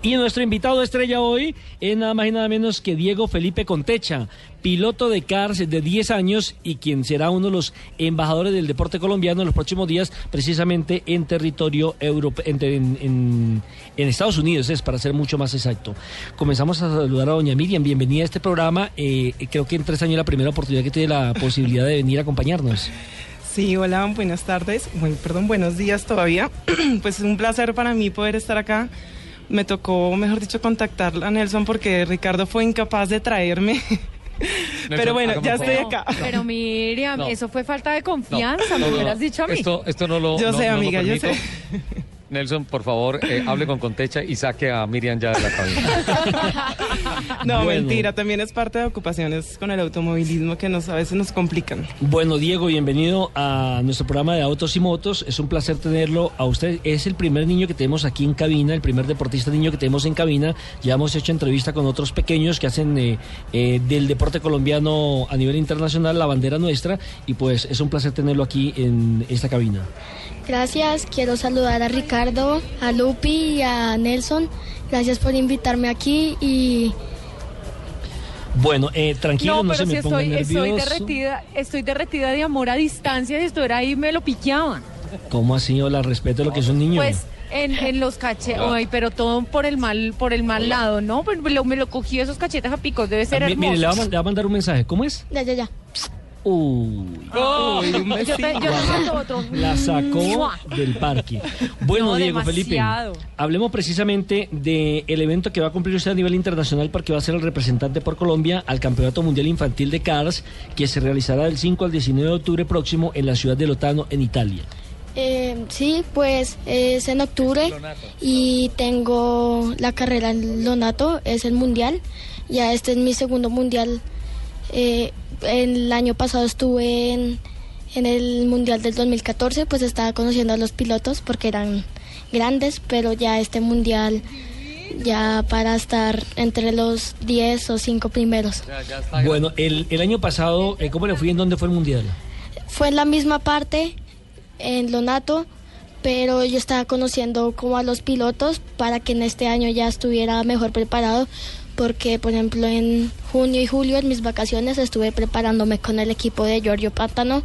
Y nuestro invitado estrella hoy es nada más y nada menos que Diego Felipe Contecha, piloto de cars de 10 años y quien será uno de los embajadores del deporte colombiano en los próximos días, precisamente en territorio europeo, en, Estados Unidos, es para ser mucho más exacto. Comenzamos a saludar a doña Miriam, bienvenida a este programa. Eh, creo que en tres años es la primera oportunidad que tiene la posibilidad de venir a acompañarnos. Sí, hola, buenas tardes. Bueno, perdón, buenos días todavía. pues es un placer para mí poder estar acá me tocó, mejor dicho, contactar a Nelson porque Ricardo fue incapaz de traerme. pero bueno, ya estoy acá. Pero Miriam, eso fue falta de confianza, me hubieras dicho a mí. Esto, esto no lo. Yo sé, amiga, yo sé. Nelson, por favor, eh, hable con Contecha y saque a Miriam ya de la cabina. no, mentira, también es parte de ocupaciones con el automovilismo que nos, a veces nos complican. Bueno, Diego, bienvenido a nuestro programa de Autos y Motos. Es un placer tenerlo a usted. Es el primer niño que tenemos aquí en cabina, el primer deportista niño que tenemos en cabina. Ya hemos hecho entrevista con otros pequeños que hacen eh, eh, del deporte colombiano a nivel internacional la bandera nuestra y pues es un placer tenerlo aquí en esta cabina. Gracias, quiero saludar a Ricardo, a Lupi y a Nelson. Gracias por invitarme aquí y... Bueno, eh, tranquilo, no, se me estoy, nervioso. estoy derretida, estoy derretida de amor a distancia. Si estuviera ahí me lo piqueaban. ¿Cómo así? Hola, respeto lo que es un niño. Pues en, los cachetes, pero todo por el mal, por el mal lado, ¿no? Pues me lo, me lo cogí esos cachetes a picos, debe ser hermoso. Mire, le va, a, mandar un mensaje. ¿Cómo es? Ya, ya, ya. Uy, la sacó del parque. Bueno, Diego Felipe, hablemos precisamente del evento que va a cumplirse a nivel internacional porque va a ser el representante por Colombia al Campeonato Mundial Infantil de Cars que se realizará del 5 al 19 de octubre próximo en la ciudad de Lotano, en Italia. Eh, sí, pues es en octubre y tengo la carrera en Lonato, es el mundial. Ya este es mi segundo mundial. Eh, el año pasado estuve en, el Mundial del 2014, pues estaba conociendo a los pilotos porque eran grandes, pero ya este Mundial ya para estar entre los 10 o 5 primeros. bueno, el, el, año pasado, eh, ¿cómo le fui? ¿En dónde fue el Mundial? Fue en la misma parte, en Lonato, pero yo estaba conociendo como a los pilotos para que en este año ya estuviera mejor preparado porque por ejemplo en junio y julio en mis vacaciones estuve preparándome con el equipo de Giorgio Pátano,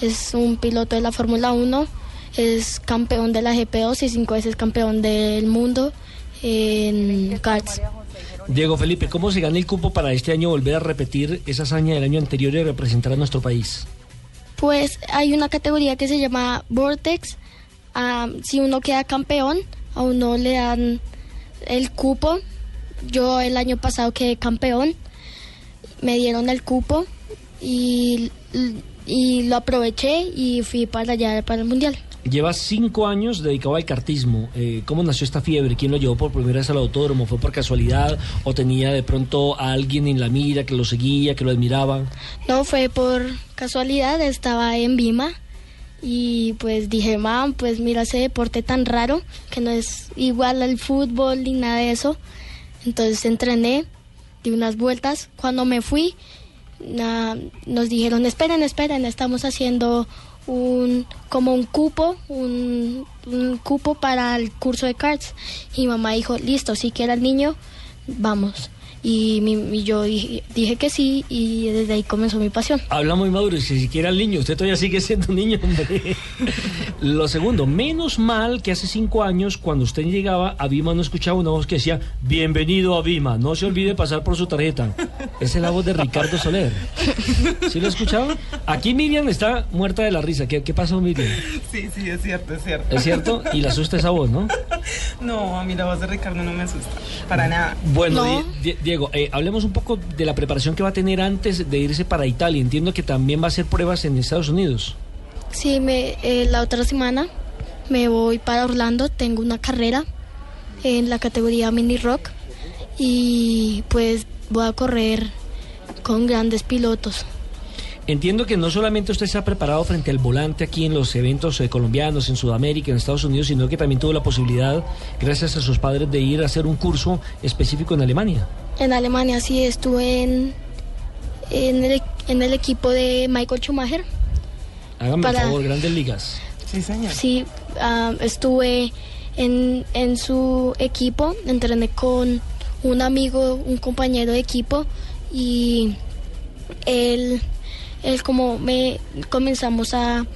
es un piloto de la Fórmula 1, es campeón de la GP2 y cinco veces campeón del mundo en karts. Diego Felipe, ¿cómo se gana el cupo para este año volver a repetir esa hazaña del año anterior y representar a nuestro país? Pues hay una categoría que se llama Vortex. Ah, si uno queda campeón, a uno le dan el cupo yo el año pasado quedé campeón, me dieron el cupo y, y lo aproveché y fui para allá, para el Mundial. Lleva cinco años dedicado al cartismo. Eh, ¿Cómo nació esta fiebre? ¿Quién lo llevó por primera vez al autódromo? ¿Fue por casualidad o tenía de pronto a alguien en la mira que lo seguía, que lo admiraba? No, fue por casualidad. Estaba en Vima y pues dije, mam, pues mira ese deporte tan raro que no es igual al fútbol ni nada de eso. Entonces entrené, di unas vueltas. Cuando me fui, nos dijeron, esperen, esperen, estamos haciendo un como un cupo, un, cupo para el curso de cards. Y mamá dijo, listo, si quiere el niño, vamos. Y, yo dije, que sí y desde ahí comenzó mi pasión. Habla muy maduro, y si siquiera el niño, usted todavía sigue siendo un niño, hombre. Lo segundo, menos mal que hace cinco años, cuando usted llegaba a Vima, no escuchaba una voz que decía, bienvenido a Vima, no se olvide pasar por su tarjeta. Esa es la voz de Ricardo Soler. ¿Sí lo escuchaba? Aquí Miriam está muerta de la risa. ¿Qué, qué pasó, Miriam? Sí, sí, es cierto, es cierto. Es cierto, y le asusta esa voz, ¿no? No, a mí la voz de Ricardo no me asusta, para nada. Bueno, Diego, eh, hablemos un poco de la preparación que va a tener antes de irse para Italia. Entiendo que también va a hacer pruebas en Estados Unidos. Sí, me, eh, la otra semana me voy para Orlando, tengo una carrera en la categoría mini rock y pues voy a correr con grandes pilotos. Entiendo que no solamente usted se ha preparado frente al volante aquí en los eventos eh, colombianos, en Sudamérica, en Estados Unidos, sino que también tuvo la posibilidad, gracias a sus padres, de ir a hacer un curso específico en Alemania. En Alemania sí, estuve en, en, el, equipo de Michael Schumacher. Hágame por favor, grandes ligas. Sí, señor. Sí, ah, estuve en, en su equipo, entrené con un amigo, un compañero de equipo y él, él como me comenzamos a,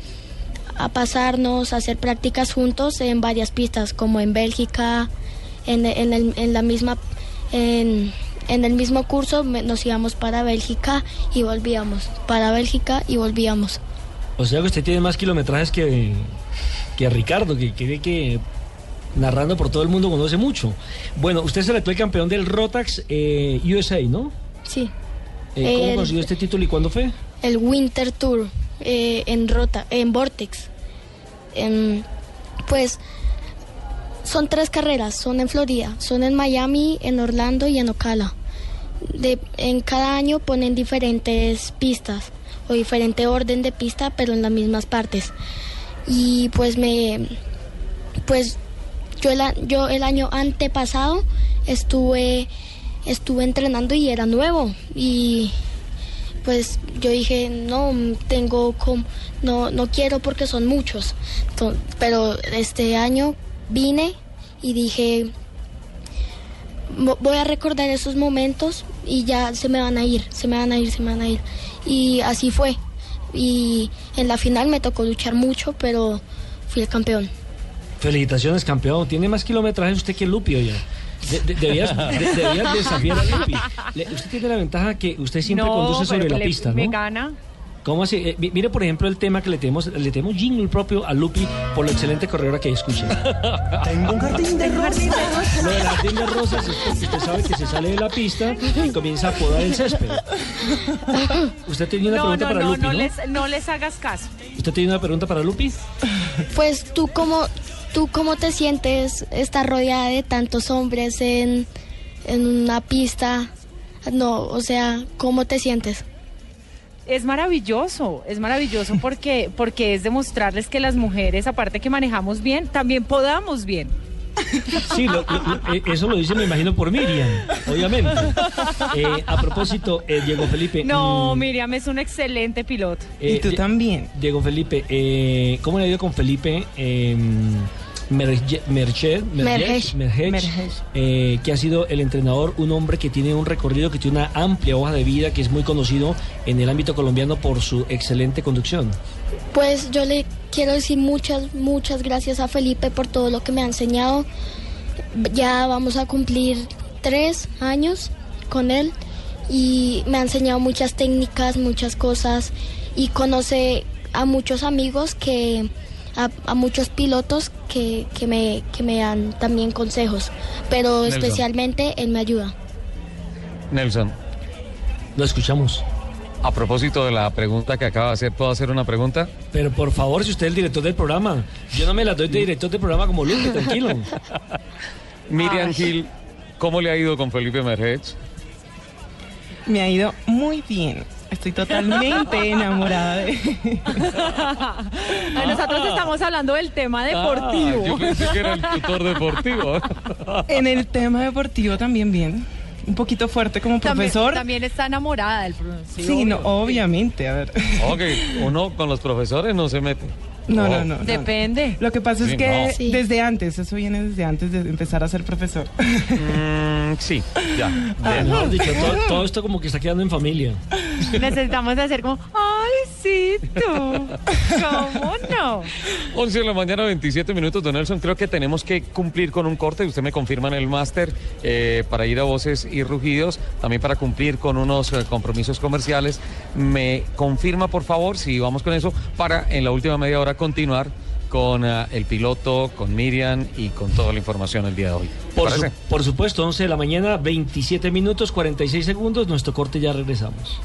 a pasarnos, a hacer prácticas juntos en varias pistas, como en Bélgica, en, en, el, en la misma, en, en el mismo curso me- nos íbamos para Bélgica y volvíamos, para Bélgica y volvíamos. O sea que usted tiene más kilometrajes que, que Ricardo, que que, que narrando por todo el mundo conoce mucho. Bueno, usted es el actual campeón del Rotax eh, USA, ¿no? Sí. Eh, ¿Cómo El- consiguió este título y cuándo fue? el Winter Tour eh, en Rota, en Vortex. Em, pues son tres carreras, son en Florida, son en Miami, en Orlando y en Ocala. De, en cada año ponen diferentes pistas o diferente orden de pista, pero en las mismas partes. Y pues me, pues yo el, yo el año antepasado estuve, estuve entrenando y era nuevo. Y pues yo dije no tengo com- no no quiero porque son muchos pero este año vine y dije "Vo- voy a recordar esos momentos y ya se me van a ir se me van a ir se me van a ir y así fue. Y en la final me tocó luchar mucho pero fui el campeón. Felicitaciones, campeón. Tiene más kilometraje usted que Lupi, oye. De- de- debías, de- debías desafiar a Lupi. Le- usted tiene la ventaja que usted siempre conduce sobre la le- pista, Me ¿no? gana. ¿Cómo así? Eh, mi- mire, por ejemplo, el tema que le tenemos, le tenemos jingle propio a Lupi por lo excelente corredora que escuche. Tengo un jardín de rosas. Lo del jardín de rosas es porque usted sabe que se sale de la pista y comienza a podar el césped. Usted tiene una No, pregunta no, para no, Lupi, no ¿no? les, no les hagas caso. ¿Usted tiene una pregunta para Lupi? Pues tú cómo, tú cómo te sientes estar rodeada de tantos hombres en, en una pista. No, o sea, ¿cómo te sientes? Es maravilloso, es maravilloso porque, porque es demostrarles que las mujeres, aparte que manejamos bien, también podamos bien. Sí, lo- lo- lo- eh, eso lo dice, me imagino, por Miriam, obviamente. Eh, a propósito, eh, Diego Felipe. No, mm, Miriam es un excelente piloto. eh, y tú también. Diego Felipe, eh, ¿cómo le ha ido con Felipe? Merched, eh, que ha sido el entrenador, un hombre que tiene un recorrido, que tiene una amplia hoja de vida, que es muy conocido en el ámbito colombiano por su excelente conducción. Pues yo le quiero decir muchas, muchas gracias a Felipe por todo lo que me ha enseñado. Ya vamos a cumplir tres años con él y me ha enseñado muchas técnicas, muchas cosas y conoce a muchos amigos que a, a muchos pilotos que, que me, que me dan también consejos, pero Nelson. especialmente él me ayuda. Nelson, Lo escuchamos. a propósito de la pregunta que acaba de hacer, ¿puedo hacer una pregunta? Pero por favor, si usted es el director del programa, yo no me la doy de director del programa como Lupe, tranquilo. Miriam Gil, ¿cómo le ha ido con Felipe Mergech? Me ha ido muy bien. Estoy totalmente enamorada de Ay, Nosotros estamos hablando del tema deportivo. Ah, yo pensé que era el tutor deportivo. En el tema deportivo también bien. Un poquito fuerte como profesor. También, está enamorada del profesor. sí, no, obviamente, a ver. Ok, uno con los profesores no se mete. No, Oh. no, no. no. Depende. Lo que pasa Sí, es que no. Sí. desde antes, eso viene desde antes de empezar a ser profesor. Mm, sí, ya. Mejor dicho, todo, todo esto como que está quedando en familia. Necesitamos hacer como, ay, sí, tú. ¿Cómo no? 11 de la mañana, 27 minutos, don Nelson. Creo que tenemos que cumplir con un corte. Usted me confirma en el máster eh, para ir a voces y rugidos, también para cumplir con unos eh, compromisos comerciales. Me confirma, por favor, si vamos con eso, para en la última media hora continuar con eh, el piloto, con Miriam y con toda la información el día de hoy. ¿Te Por, su- por supuesto, 11 de la mañana, 27 minutos, 46 segundos, nuestro corte ya regresamos.